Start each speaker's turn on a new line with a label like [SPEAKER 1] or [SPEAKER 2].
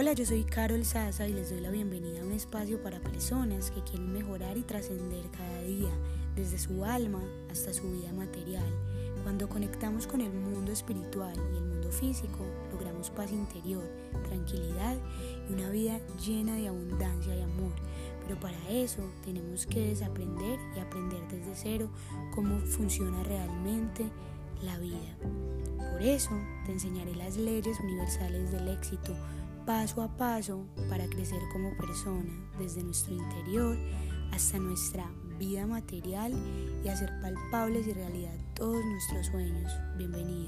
[SPEAKER 1] Hola, yo soy Carol Sasa y les doy la bienvenida a un espacio para personas que quieren mejorar y trascender cada día, desde su alma hasta su vida material. Cuando conectamos con el mundo espiritual y el mundo físico, logramos paz interior, tranquilidad y una vida llena de abundancia y amor. Pero para eso tenemos que desaprender y aprender desde cero cómo funciona realmente la vida. Por eso te enseñaré las leyes universales del éxito paso a paso para crecer como persona, desde nuestro interior hasta nuestra vida material y hacer palpables y realidad todos nuestros sueños. Bienvenidos.